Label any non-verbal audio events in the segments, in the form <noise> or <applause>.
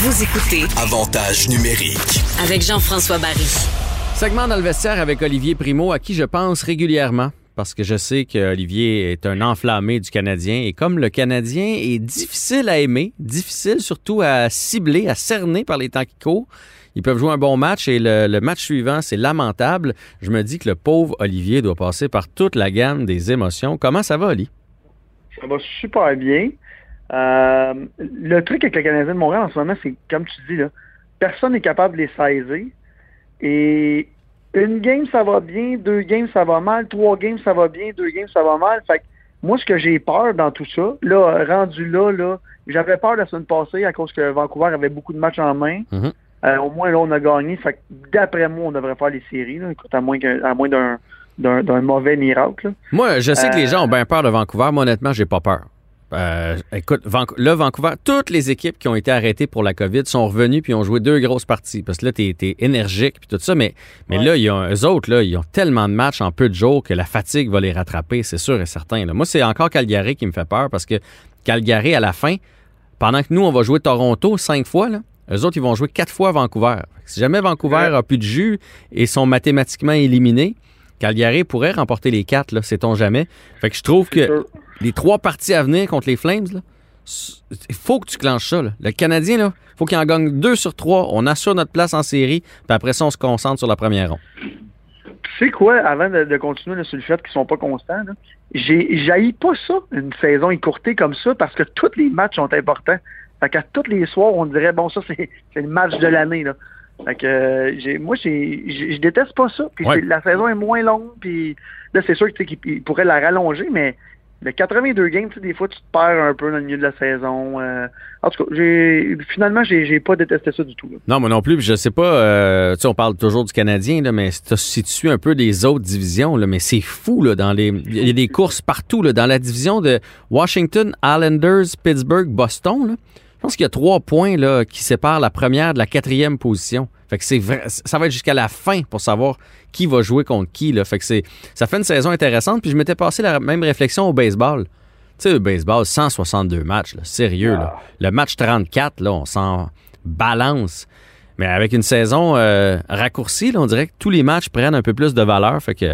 Vous écoutez Avantage numérique. avec Jean-François Barry. Segment dans le vestiaire avec Olivier Primo, à qui je pense régulièrement. Parce que je sais qu'Olivier est un enflammé du Canadien. Et comme le Canadien est difficile à aimer, difficile surtout à cibler, à cerner par les temps qui courent, ils peuvent jouer un bon match et le, le match suivant, c'est lamentable. Je me dis que le pauvre Olivier doit passer par toute la gamme des émotions. Comment ça va, Oli? Ça va super bien. Euh, le truc avec le Canadien de Montréal en ce moment, c'est comme tu dis, là, personne n'est capable de les saisir. Et une game, ça va bien, deux games, ça va mal, trois games, ça va bien, deux games, ça va mal. Fait que moi, ce que j'ai peur dans tout ça, là, rendu là, là, j'avais peur la semaine passée à cause que Vancouver avait beaucoup de matchs en main. Mhm. Euh, au moins, là, on a gagné. Fait que d'après moi, on devrait faire les séries, là, écoute, à moins, à moins d'un, d'un, mauvais miracle. là. Moi, je sais que les Euh, gens ont bien peur de Vancouver. Moi, honnêtement, j'ai pas peur. Euh, écoute, là, Vancouver, toutes les équipes qui ont été arrêtées pour la COVID sont revenues puis ont joué deux grosses parties. Parce que là, t'es es énergique puis tout ça. Mais, mais Ouais. là, il y a, eux autres, là, ils ont tellement de matchs en peu de jours que la fatigue va les rattraper, c'est sûr et certain. là. Moi, c'est encore Calgary qui me fait peur parce que Calgary, à la fin, pendant que nous, on va jouer Toronto cinq fois, là, eux autres, ils vont jouer quatre fois Vancouver. Si jamais Vancouver Ouais. a plus de jus et sont mathématiquement éliminés, Calgary pourrait remporter les quatre, là, sait-on jamais. Fait que je trouve que sûr. Les trois parties à venir contre les Flames, là, il faut que tu clenches ça. là. Le Canadien, il faut qu'il en gagne deux sur trois. On assure notre place en série, puis après ça, on se concentre sur la première ronde. Tu sais quoi, avant de, de continuer là, sur le fait qu'ils sont pas constants, là, j'ai pas ça, une saison écourtée comme ça, parce que tous les matchs sont importants. Fait qu'à tous les soirs, on dirait, bon, ça, c'est le match de l'année, là. Fait que, euh, moi, je déteste pas ça. Puis Ouais. la saison est moins longue, puis là, c'est sûr qu'ils ils pourraient la rallonger, mais le 82 games, tu sais, des fois, tu te perds un peu dans le milieu de la saison. euh. en tout cas, j'ai finalement, j'ai j'ai pas détesté ça du tout. Non, moi non plus. Je sais pas, euh, tu sais, on parle toujours du Canadien, là, mais si tu- si tu suis un peu des autres divisions, là, mais c'est fou, là, dans les. Il y a des courses partout, là, dans la division de Washington, Islanders, Pittsburgh, Boston, là. Je pense qu'il y a trois points là, qui séparent la première de la quatrième position. Fait que c'est vrai, ça va être jusqu'à la fin pour savoir qui va jouer contre qui. Là. Fait que c'est, ça fait une saison intéressante. Puis je m'étais passé la même réflexion au baseball. Tu sais, le baseball, 162 matchs, là, sérieux. Là. Le match 34, là, on s'en balance. Mais avec une saison euh, raccourcie, là, on dirait que tous les matchs prennent un peu plus de valeur. Fait que,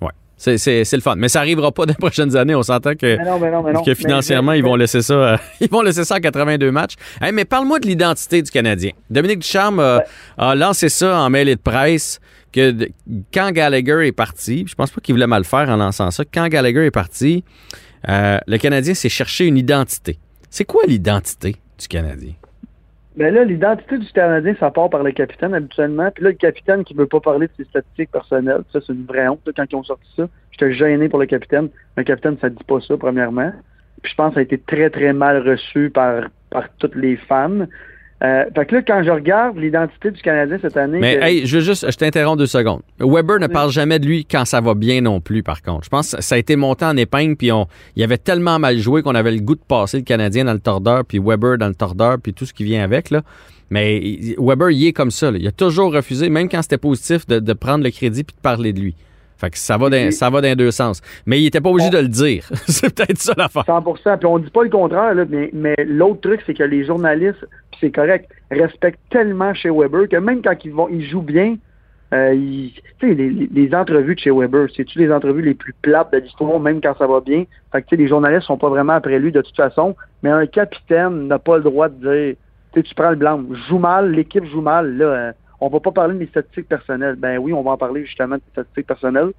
ouais, c'est, le fun. Mais ça arrivera pas dans les <laughs> prochaines années. On s'entend que, Mais non, mais non, mais non. que financièrement, <laughs> ils vont laisser ça, euh, ils vont laisser ça à 82 matchs. Hey, mais parle-moi de l'identité du Canadien. Dominique Ducharme a, a lancé ça en mêlée de presse que de- quand Gallagher est parti, je pense pas qu'il voulait mal faire en lançant ça. Quand Gallagher est parti, euh, le Canadien s'est cherché une identité. C'est quoi l'identité du Canadien? Ben là, l'identité du Canadien, ça part par le capitaine habituellement. Puis là, le capitaine qui veut pas parler de ses statistiques personnelles, ça c'est une vraie honte quand ils ont sorti ça. J'étais gêné pour le capitaine. Un capitaine, ça dit pas ça, premièrement. Puis je pense que ça a été très, très mal reçu par, par toutes les fans. Euh, fait que là, quand je regarde l'identité du Canadien cette année... Mais que- hey, je veux juste, je t'interromps deux secondes. Weber ne parle jamais de lui quand ça va bien non plus, par contre. Je pense que ça a été monté en épingle, puis on, il avait tellement mal joué qu'on avait le goût de passer le Canadien dans le tordeur, puis Weber dans le tordeur, puis tout ce qui vient avec, là. Mais Weber, il est comme ça. là. Il a toujours refusé, même quand c'était positif, de, de prendre le crédit puis de parler de lui. Fait que ça va dans, ça va dans deux sens. Mais il était pas obligé de le dire. <laughs> C'est peut-être ça l'affaire. 100% Puis on dit pas le contraire, là, mais, mais l'autre truc, c'est que les journalistes, puis c'est correct, respectent tellement chez Weber que même quand ils vont, ils jouent bien, euh, ils- tu sais, les, entrevues de chez Weber, c'est-tu les entrevues les plus plates de l'histoire, même quand ça va bien? Fait que, tu sais, les journalistes sont pas vraiment après lui de toute façon, mais un capitaine n'a pas le droit de dire, tu sais, tu prends le blanc, joue mal, l'équipe joue mal, là, euh, on va pas parler de mes statistiques personnelles. Ben oui, on va en parler justement de statistiques personnelles.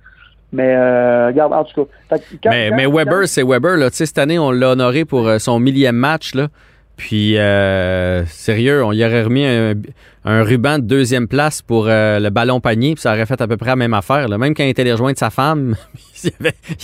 Mais euh, regarde, en tout cas. fait que quand- Mais, quand- mais Weber, c'est Weber. Là. Cette année, on l'a honoré pour euh, son millième match. Là. Puis, euh, sérieux, on y aurait remis un, un ruban de deuxième place pour euh, le ballon panier, puis ça aurait fait à peu près la même affaire. là. Même quand il était allé rejoindre sa femme, <laughs> il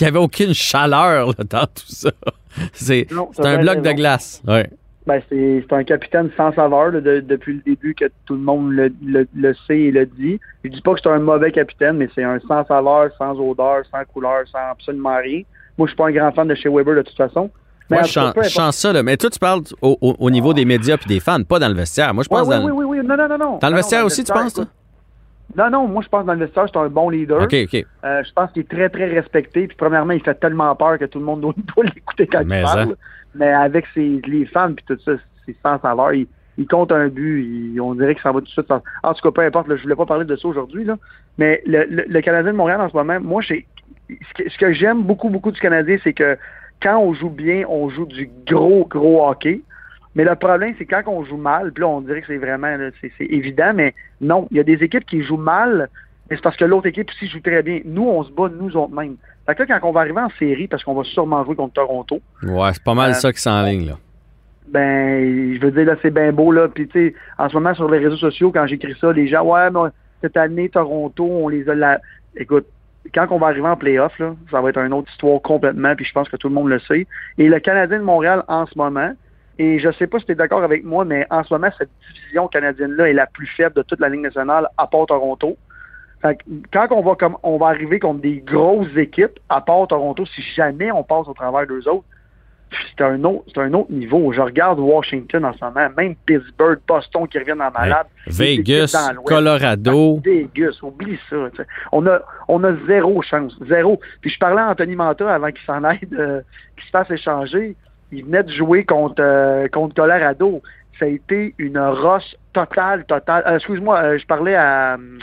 n'y avait, aucune chaleur là, dans tout ça. <laughs> C'est un bloc de glace. Ouais. Ben, c'est un capitaine sans saveur là, de- depuis le début que tout le monde le, le- le sait et le dit. Je dis pas que c'est un mauvais capitaine, mais c'est un sans saveur, sans odeur, sans couleur, sans absolument rien. Moi, je suis pas un grand fan de chez Weber de toute façon. Mais Moi, je importe. chante ça. Là. Mais toi, tu parles au, au- au niveau des médias et des fans, pas dans le vestiaire. Moi, je pense ouais, dans, le- oui, oui, oui. Non, non, non, non. dans le vestiaire non, aussi, tu penses, toi? Non, non, moi je pense que vestiaire, c'est un bon leader. OK, OK. Euh, je pense qu'il est très, très respecté. Puis premièrement, il fait tellement peur que tout le monde doit, <laughs> l'écouter quand Mais il parle. hein. Mais avec ses, les fans puis tout ça, c'est sans saveur. Il, il compte un but, il- on dirait que ça va tout de suite. En en tout cas, peu importe, là, je voulais pas parler de ça aujourd'hui, là, mais le, le, le Canadien de Montréal en ce moment, moi, ce que, ce que j'aime beaucoup, beaucoup du Canadien, c'est que quand on joue bien, on joue du gros, gros hockey. Mais le problème, c'est quand on joue mal, puis là, on dirait que c'est vraiment, c'est évident, mais non, il y a des équipes qui jouent mal, mais c'est parce que l'autre équipe aussi joue très bien. Nous, on se bat nous autres mêmes. Fait que là, quand on va arriver en série, parce qu'on va sûrement jouer contre Toronto, Ouais, c'est pas mal Euh, ça qui s'enligne, là. ben, je veux dire, là, c'est bien beau, là. Puis, tu sais, en ce moment, sur les réseaux sociaux, quand j'écris ça, les gens, ouais, mais cette année, Toronto, on les a la... Écoute, quand on va arriver en playoff, là, ça va être une autre histoire complètement, puis je pense que tout le monde le sait. Et le Canadien de Montréal, en ce moment, et je sais pas si tu es d'accord avec moi, mais en ce moment, cette division canadienne-là est la plus faible de toute la Ligue nationale, à part Toronto. Fait que quand on va comme on va arriver contre des grosses équipes, à part Toronto, si jamais on passe au travers d'eux autres, c'est un autre, c'est un autre niveau. Je regarde Washington en ce moment, même Pittsburgh, Boston qui reviennent en malade. Vegas. Colorado. Vegas, oublie ça. On a, on a zéro chance, zéro. Puis je parlais à Anthony Manta avant qu'il s'en aille, euh, qu'il se fasse échanger. Il venait de jouer contre, euh, contre Colorado. Ça a été une roche totale, totale. Euh, Excuse-moi, euh, je parlais à, euh,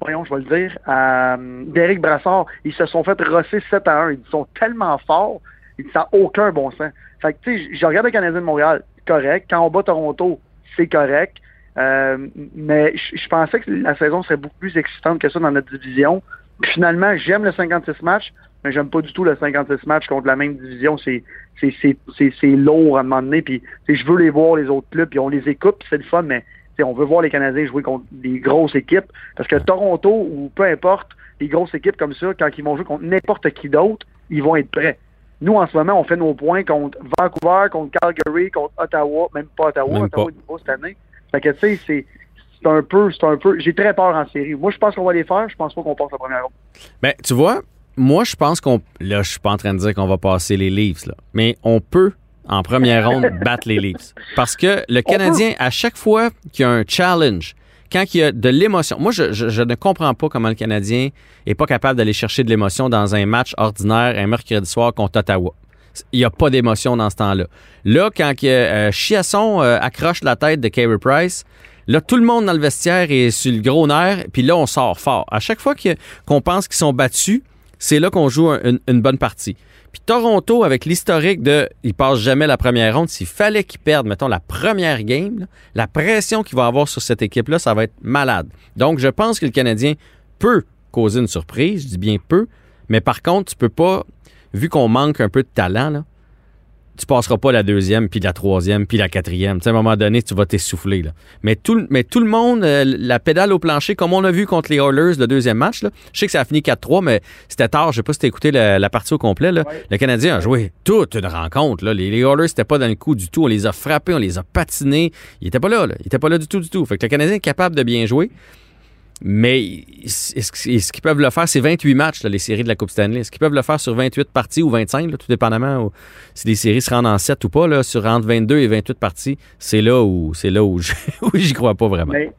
voyons, je vais le dire, à euh, Derek Brassard. Ils se sont fait rosser 7 à 1. Ils sont tellement forts. Ils n'a aucun bon sens. Fait que, tu sais, je regarde le Canadien de Montréal, correct. Quand on bat Toronto, c'est correct. Euh, mais je pensais que la saison serait beaucoup plus excitante que ça dans notre division. Puis finalement, j'aime le 56 matchs, mais j'aime pas du tout le 56 matchs contre la même division. C'est c'est c'est c'est c'est lourd à un moment donné. Puis je veux les voir les autres clubs, puis on les écoute, c'est le fun, mais on veut voir les Canadiens jouer contre des grosses équipes. Parce que Toronto ou peu importe, les grosses équipes comme ça, quand ils vont jouer contre n'importe qui d'autre, ils vont être prêts. Nous, en ce moment, on fait nos points contre Vancouver, contre Calgary, contre Ottawa, même pas Ottawa, Même Ottawa pas. cette année. Fait que, tu sais, c'est, c'est un peu, c'est un peu, j'ai très peur en série. Moi, je pense qu'on va les faire, je pense pas qu'on passe la première ronde. Ben, tu vois, moi, je pense qu'on. Là, je suis pas en train de dire qu'on va passer les Leafs, là. Mais on peut, en première ronde, <laughs> battre les Leafs. Parce que le Canadien, à chaque fois qu'il y a un challenge, quand il y a de l'émotion. Moi, je, je- je ne comprends pas comment le Canadien est pas capable d'aller chercher de l'émotion dans un match ordinaire un mercredi soir contre Ottawa. Il n'y a pas d'émotion dans ce temps-là. Là, quand euh, Chiasson euh, accroche la tête de Carey Price, là, tout le monde dans le vestiaire est sur le gros nerf, puis là, on sort fort. À chaque fois qu'on pense qu'ils sont battus, c'est là qu'on joue un- une, bonne partie. Puis Toronto, avec l'historique de ils passent jamais la première ronde, s'il fallait qu'ils perdent, mettons, la première game, la pression qu'il va avoir sur cette équipe-là, ça va être malade. Donc, je pense que le Canadien peut causer une surprise, je dis bien peu, mais par contre, tu peux pas, vu qu'on manque un peu de talent, là, tu passeras pas la deuxième, puis la troisième, puis la quatrième. Tu sais, à un moment donné, tu vas t'essouffler. Là. Mais, tout, le- mais tout le monde, euh, la pédale au plancher, comme on a vu contre les Oilers le deuxième match, là, je sais que ça a fini 4-3, mais c'était tard. Je sais pas si tu écouté la, la partie au complet. Là. Ouais. Le Canadien a joué toute une rencontre. Là. Les, les Oilers n'étaient pas dans le coup du tout. On les a frappés, on les a patinés. Ils étaient pas là. là. Ils étaient pas là du tout, du tout. Fait que le Canadien est capable de bien jouer. Mais est-ce est-ce qu'ils peuvent le faire? C'est 28 matchs, là, les séries de la Coupe Stanley. Est-ce qu'ils peuvent le faire sur 28 parties ou 25, là, tout dépendamment où- si les séries se rendent en 7 ou pas, là, sur entre 22 et 28 parties? C'est là où c'est là <laughs> où j'y crois pas vraiment. Mais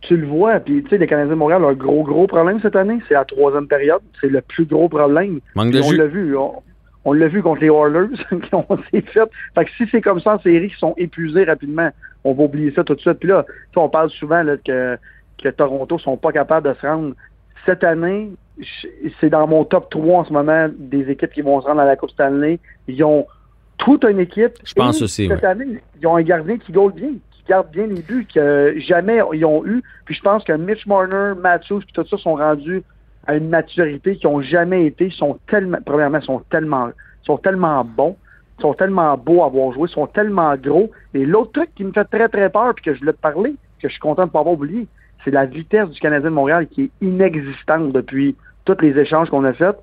tu le vois, puis tu sais, les Canadiens de Montréal ont un gros, gros problème cette année. C'est la troisième période. C'est le plus gros problème. Manque de on l'a vu. On, on l'a vu contre les Oilers. <laughs> qui ont <laughs> s'est fait. Fait que si c'est comme ça en série, qui sont épuisés rapidement, on va oublier ça tout de suite. Puis là, on parle souvent là, que, que Toronto sont pas capables de se rendre. Cette année, c'est dans mon top 3 en ce moment des équipes qui vont se rendre à la Coupe Stanley. Ils ont toute une équipe. Je pense aussi, Cette année, ils ont un gardien qui goal bien, qui garde bien les buts que jamais ils ont eu. Puis je pense que Mitch Marner, Matthews, puis tout ça sont rendus à une maturité qu'ils n'ont jamais été. Ils sont tellement, premièrement, ils sont tellement, sont tellement bons, ils sont tellement beaux à avoir joué, ils sont tellement gros. Et l'autre truc qui me fait très très peur, puis que je voulais te parler, que je suis content de ne pas avoir oublié, c'est la vitesse du Canadien de Montréal qui est inexistante depuis tous les échanges qu'on a faits.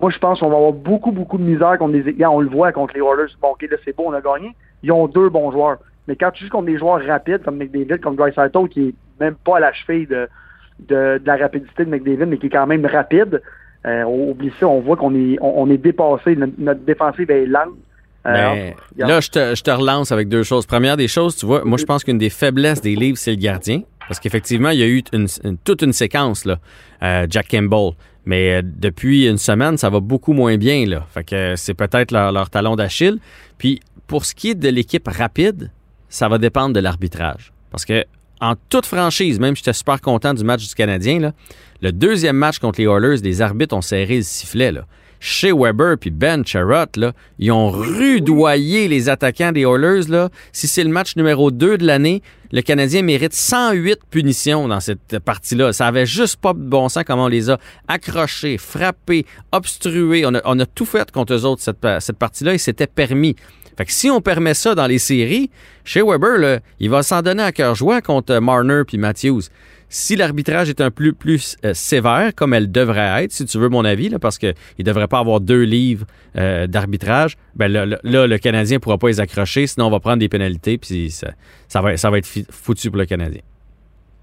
Moi, je pense qu'on va avoir beaucoup, beaucoup de misère contre équipes. On le voit contre les Oilers. Bon, OK, là, c'est beau, on a gagné. Ils ont deux bons joueurs. Mais quand tu joues contre des joueurs rapides comme McDavid, comme Dreisaitl, qui est même pas à la cheville de, de, de la rapidité de McDavid, mais qui est quand même rapide, euh, oublie ça, on voit qu'on est, on, on est dépassé. Notre, notre défensive est lente. Euh, Ben, là, je te, je te relance avec deux choses. Première des choses, tu vois, moi, je pense qu'une des faiblesses des livres, c'est le gardien. Parce qu'effectivement, il y a eu toute une séquence, là, euh, Jack Campbell. Mais euh, depuis une semaine, ça va beaucoup moins bien. Là. Fait que c'est peut-être leur, talon d'Achille. Puis pour ce qui est de l'équipe rapide, ça va dépendre de l'arbitrage. Parce que, en toute franchise, même j'étais super content du match du Canadien, le deuxième match contre les Oilers, les arbitres ont serré le sifflet. Chez Weber puis Ben Charrot, là, ils ont rudoyé les attaquants des Oilers. Là. Si c'est le match numéro 2 de l'année, le Canadien mérite 108 punitions dans cette partie-là. Ça avait juste pas de bon sens comment on les a accrochés, frappés, obstrués. On a, on a tout fait contre eux autres, cette, cette partie-là, et c'était permis. Fait que si on permet ça dans les séries, chez Weber, là, il va s'en donner à cœur joie contre Marner puis Matthews. Si l'arbitrage est un peu plus euh, sévère, comme elle devrait être, si tu veux mon avis, là, parce qu'il ne devrait pas avoir deux livres euh, d'arbitrage, ben là, le Canadien ne pourra pas les accrocher, sinon on va prendre des pénalités, puis ça, ça, va, ça va être foutu pour le Canadien.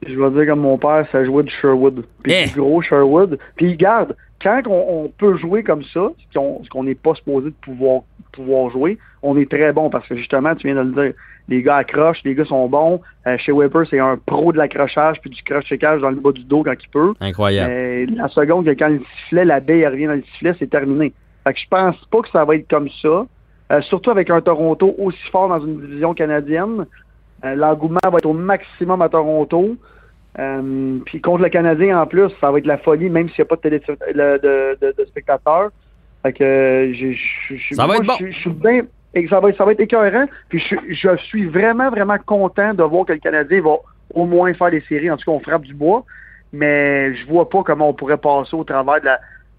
Je vais dire comme mon père, ça jouait du Sherwood. Puis Eh! du gros Sherwood. Puis garde, quand on, on peut jouer comme ça, ce qu'on n'est pas supposé de pouvoir, pouvoir jouer, on est très bon parce que justement, tu viens de le dire, les gars accrochent, les gars sont bons. Euh, chez Weber, c'est un pro de l'accrochage puis du crochet-cage dans le bas du dos quand il peut. Incroyable. La seconde que quand le sifflet, la baie elle revient dans le sifflet, c'est terminé. Fait que je pense pas que ça va être comme ça. Euh, surtout avec un Toronto aussi fort dans une division canadienne. Euh, L'engouement va être au maximum à Toronto. Puis contre le Canadien en plus, ça va être la folie, même s'il n'y a pas de, télé de, de, spectateurs. Fait que je suis bien- et ça va, ça va être écœurant. Puis je, suis vraiment, vraiment content de voir que le Canadien va au moins faire des séries. En tout cas, on frappe du bois. Mais je vois pas comment on pourrait passer au travers de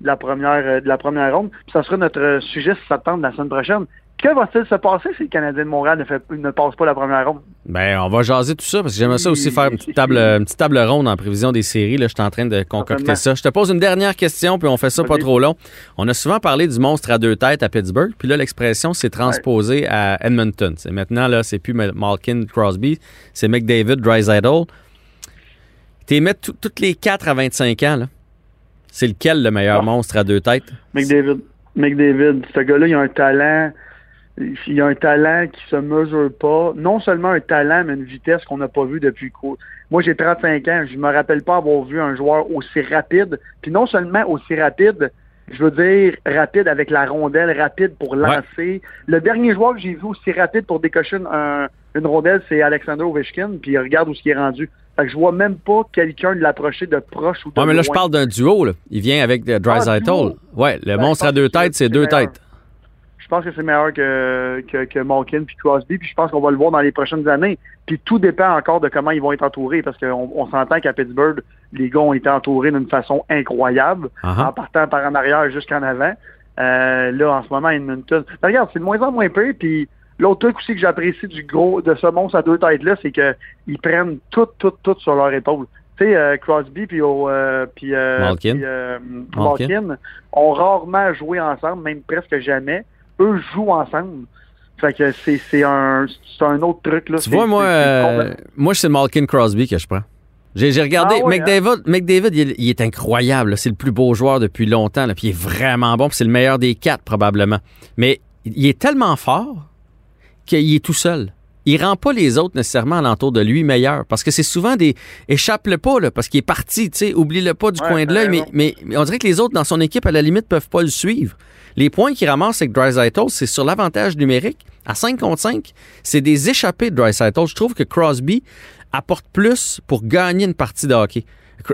la, première euh, de la première ronde. Puis ça sera notre sujet si ça te tente la semaine prochaine. Que va-t-il se passer si le Canadien de Montréal ne, fait, ne passe pas la première ronde? Ben, on va jaser tout ça parce que j'aimerais ça aussi faire une petite table, <laughs> une petite table ronde en prévision des séries. Là, je suis en train de concocter ça. Je te pose une dernière question, puis on fait ça pas trop long. On a souvent parlé du monstre à deux têtes à Pittsburgh, puis là, l'expression s'est transposée à Edmonton. C'est maintenant, là, c'est plus Malkin Crosby, c'est McDavid, Dreisaitl. T'es mettre tout- toutes les quatre à 25 ans, là. C'est lequel le meilleur Ah. monstre à deux têtes? McDavid. McDavid, ce gars-là, il a un talent. Il a un talent qui se mesure pas. Non seulement un talent, mais une vitesse qu'on n'a pas vue depuis quoi. Moi, j'ai 35 ans. Je me rappelle pas avoir vu un joueur aussi rapide. Puis non seulement aussi rapide, je veux dire rapide avec la rondelle, rapide pour lancer. Le dernier joueur que j'ai vu aussi rapide pour décocher une, un- une rondelle, c'est Alexander Ovechkin. Puis regarde où ce qui est rendu. Fait que je vois même pas quelqu'un de l'approcher de proche ou de Ouais, mais là, je parle d'un duo, là. Il vient avec euh, Dreisaitl. duo? ouais, le Ben, monstre à deux têtes, c'est c'est deux meilleur. têtes. Je pense que c'est meilleur que, que, que Malkin puis Crosby, puis je pense qu'on va le voir dans les prochaines années. Puis tout dépend encore de comment ils vont être entourés, parce qu'on on s'entend qu'à Pittsburgh, les gars ont été entourés d'une façon incroyable, Uh-huh. en partant par en arrière jusqu'en avant. Euh, là, en ce moment, Edmonton. Ben, regarde, c'est de moins en moins peu, puis l'autre truc aussi que j'apprécie du gros de ce monstre à deux têtes-là, c'est qu'ils prennent tout, tout, tout sur leur épaule. Tu sais, euh, Crosby puis au, euh, puis, euh, Malkin. Malkin ont rarement joué ensemble, même presque jamais. Eux jouent ensemble. Fait que c'est un, autre truc. Là. Tu vois, moi, c'est- c'est euh, moi c'est Malkin Crosby que je prends. J'ai regardé. Ah ouais, McDavid, McDavid il, est- il est incroyable. C'est le plus beau joueur depuis longtemps. là, Puis il est vraiment bon. C'est le meilleur des quatre, probablement. Mais il est tellement fort qu'il est tout seul. Il rend pas les autres nécessairement alentour de lui meilleurs. Parce que c'est souvent des. Échappe-le pas, là, parce qu'il est parti. tu sais, Oublie-le pas du Ouais, coin de l'œil. Mais, raison. mais, mais on dirait que les autres dans son équipe, à la limite, peuvent pas le suivre. Les points qu'il ramasse avec Dreisaitl, c'est sur l'avantage numérique. À 5 contre 5, c'est des échappées de Dreisaitl. Je trouve que Crosby apporte plus pour gagner une partie de hockey.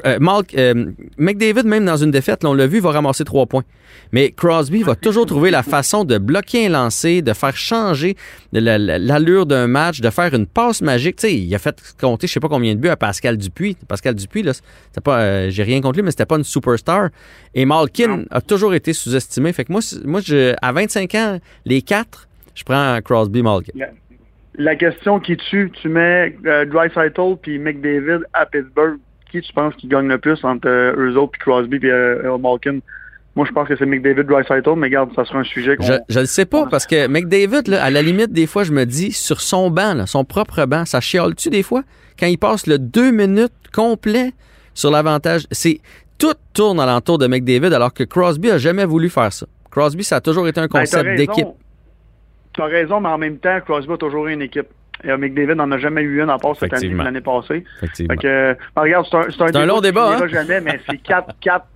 Euh, euh, McDavid, même dans une défaite, là, on l'a vu, va ramasser trois points. Mais Crosby va toujours trouver la façon de bloquer un lancer, de faire changer l'allure d'un match, de faire une passe magique. Il a fait compter, je sais pas combien de buts à Pascal Dupuis. Pascal Dupuis, là, pas, euh, j'ai rien contre lui, mais c'était pas une superstar. Et Malkin a toujours été sous-estimé. Fait que moi, moi je, à 25 ans, les quatre, je prends Crosby Malkin. La question qui tue, tu mets euh, Dreisaitl puis McDavid à Pittsburgh. Qui tu penses qui gagne le plus entre euh, eux autres puis Crosby puis euh, Malkin? Moi, je pense que c'est McDavid Dreisaitl, mais regarde, ça sera un sujet. Je, je le sais pas parce que McDavid, là, à la limite, des fois, je me dis, sur son banc, là, son propre banc, ça chiale-tu des fois? Quand il passe le deux minutes complet sur l'avantage, c'est tout tourne alentour de McDavid alors que Crosby a jamais voulu faire ça. Crosby, ça a toujours été un Ben, concept d'équipe. Tu as raison, mais en même temps, Crosby a toujours eu une équipe. Et McDavid n'en a jamais eu une en part cette année, l'année passée. Effectivement. Fait que, euh, regarde, c'est un, c'est un, C'est un long débat, hein? jamais, mais c'est quatre, quatre,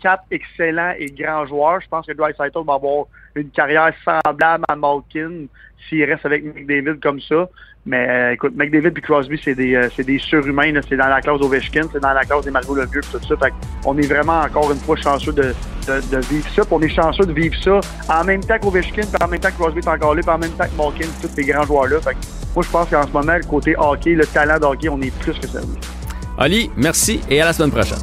quatre excellents et grands joueurs. Je pense que Dreisaitl va avoir une carrière semblable à Malkin s'il reste avec McDavid comme ça. Mais euh, écoute, McDavid et Crosby, c'est des, euh, des surhumains. C'est dans la classe Ovechkin, c'est dans la classe des Margot Lemieux tout ça. On est vraiment encore une fois chanceux de, de, vivre ça. On est chanceux de vivre ça en même temps qu'Ovechkin, puis en même temps que Crosby est encore là, puis en même temps que Malkin, tous ces grands joueurs-là. Fait moi, je pense qu'en ce moment, le côté hockey, le talent de hockey, on est plus que servi. Ali, merci et à la semaine prochaine.